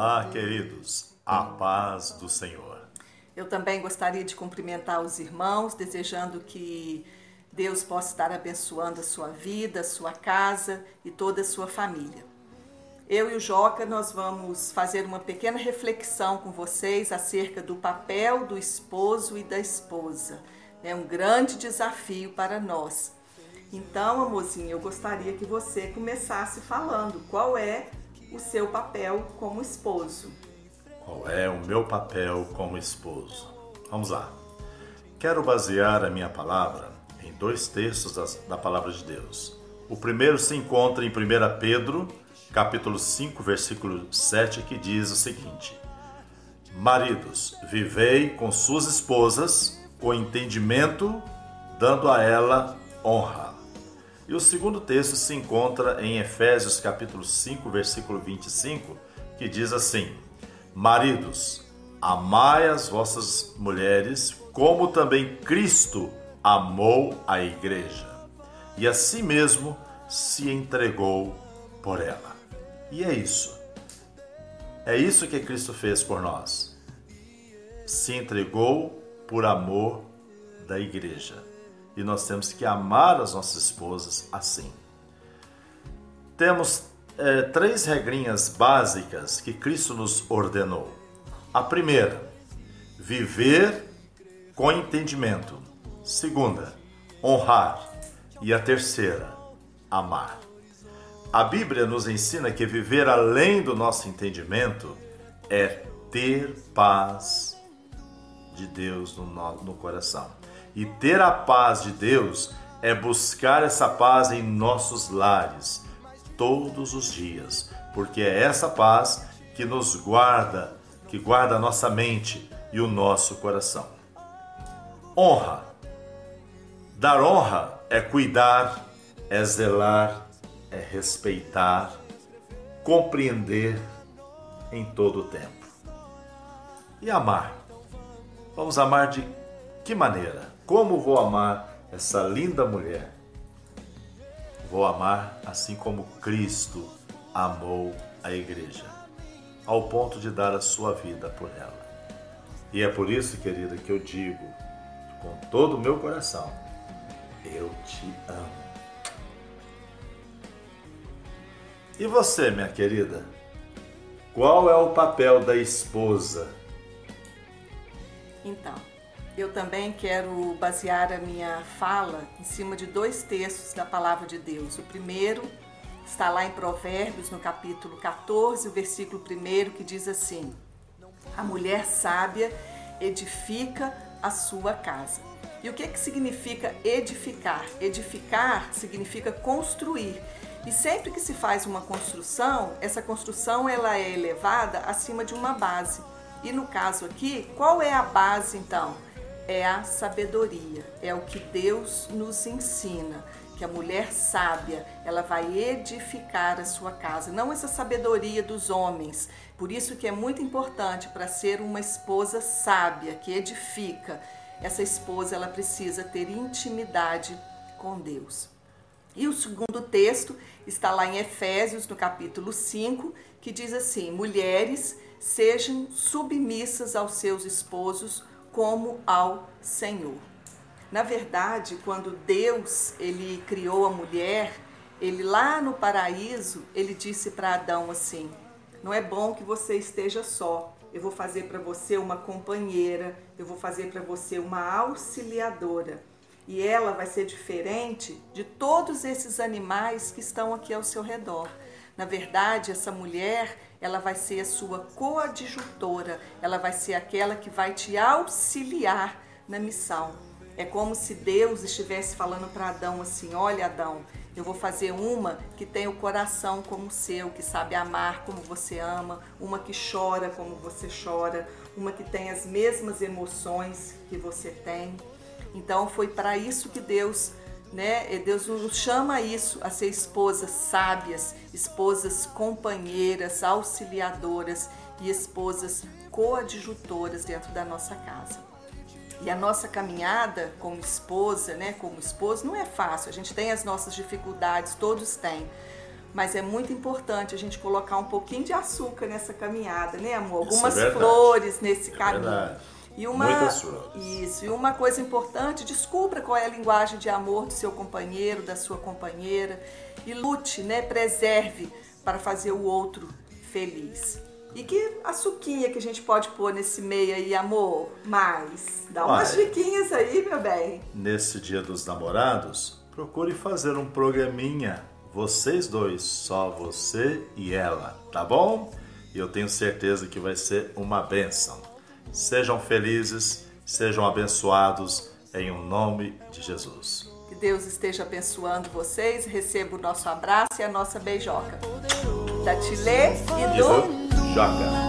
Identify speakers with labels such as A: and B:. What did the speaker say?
A: Olá, queridos, a paz do Senhor.
B: Eu também gostaria de cumprimentar os irmãos, desejando que Deus possa estar abençoando a sua vida, a sua casa e toda a sua família. Eu e o Joca, nós vamos fazer uma pequena reflexão com vocês acerca do papel do esposo e da esposa. É um grande desafio para nós. Então, amorzinho, eu gostaria que você começasse falando qual é o seu papel como esposo.
A: Qual é o meu papel como esposo? Vamos lá. Quero basear a minha palavra em dois textos da palavra de Deus. O primeiro se encontra em 1 Pedro, capítulo 5, versículo 7, que diz o seguinte: Maridos, vivei com suas esposas com entendimento, dando a ela honra. E o segundo texto se encontra em Efésios capítulo 5, versículo 25, que diz assim: Maridos, amai as vossas mulheres, como também Cristo amou a igreja, e a si mesmo se entregou por ela. E é isso. É isso que Cristo fez por nós. Se entregou por amor da igreja. E nós temos que amar as nossas esposas assim. Temos é, três regrinhas básicas que Cristo nos ordenou. A primeira, viver com entendimento. Segunda, honrar. E a terceira, amar. A Bíblia nos ensina que viver além do nosso entendimento é ter paz de Deus no, no coração. E ter a paz de Deus é buscar essa paz em nossos lares todos os dias, porque é essa paz que nos guarda, que guarda a nossa mente e o nosso coração. Honra. Dar honra é cuidar, é zelar, é respeitar, compreender em todo o tempo. E amar. Vamos amar de que maneira? Como vou amar essa linda mulher? Vou amar assim como Cristo amou a igreja, ao ponto de dar a sua vida por ela. E é por isso, querida, que eu digo com todo o meu coração: eu te amo. E você, minha querida? Qual é o papel da esposa
B: então, eu também quero basear a minha fala em cima de dois textos da palavra de Deus. O primeiro está lá em Provérbios, no capítulo 14, o versículo 1, que diz assim: A mulher sábia edifica a sua casa. E o que, que significa edificar? Edificar significa construir. E sempre que se faz uma construção, essa construção ela é elevada acima de uma base. E no caso aqui, qual é a base então? É a sabedoria, é o que Deus nos ensina, que a mulher sábia, ela vai edificar a sua casa, não essa sabedoria dos homens. Por isso que é muito importante para ser uma esposa sábia, que edifica, essa esposa ela precisa ter intimidade com Deus. E o segundo texto está lá em Efésios, no capítulo 5, que diz assim: Mulheres, sejam submissas aos seus esposos como ao Senhor. Na verdade, quando Deus ele criou a mulher, ele lá no paraíso, ele disse para Adão assim: "Não é bom que você esteja só. Eu vou fazer para você uma companheira, eu vou fazer para você uma auxiliadora. E ela vai ser diferente de todos esses animais que estão aqui ao seu redor. Na verdade, essa mulher, ela vai ser a sua coadjutora, ela vai ser aquela que vai te auxiliar na missão. É como se Deus estivesse falando para Adão assim: Olha, Adão, eu vou fazer uma que tem o coração como o seu, que sabe amar como você ama, uma que chora como você chora, uma que tem as mesmas emoções que você tem. Então foi para isso que Deus né? Deus nos chama a isso, a ser esposas sábias, esposas companheiras, auxiliadoras e esposas coadjutoras dentro da nossa casa. E a nossa caminhada como esposa, né, como esposo, não é fácil. A gente tem as nossas dificuldades, todos têm. mas é muito importante a gente colocar um pouquinho de açúcar nessa caminhada, né, amor?
A: Isso
B: Algumas
A: é
B: flores nesse
A: É
B: caminho.
A: verdade.
B: E uma,
A: Muitas flores.
B: Isso, e uma coisa importante, descubra qual é a linguagem de amor do seu companheiro, da sua companheira e lute, né, preserve para fazer o outro feliz. E que açuquinha que a gente pode pôr nesse meio aí, amor? Mais. Dá umas
A: Olha.
B: diquinhas aí, meu bem.
A: Nesse dia dos namorados, procure fazer um programinha, vocês dois, só você e ela, tá bom? E eu tenho certeza que vai ser uma bênção. Sejam felizes, sejam abençoados em o nome de Jesus.
B: Que Deus esteja abençoando vocês. Receba o nosso abraço e a nossa beijoca. Da Tilê e
A: do Joca.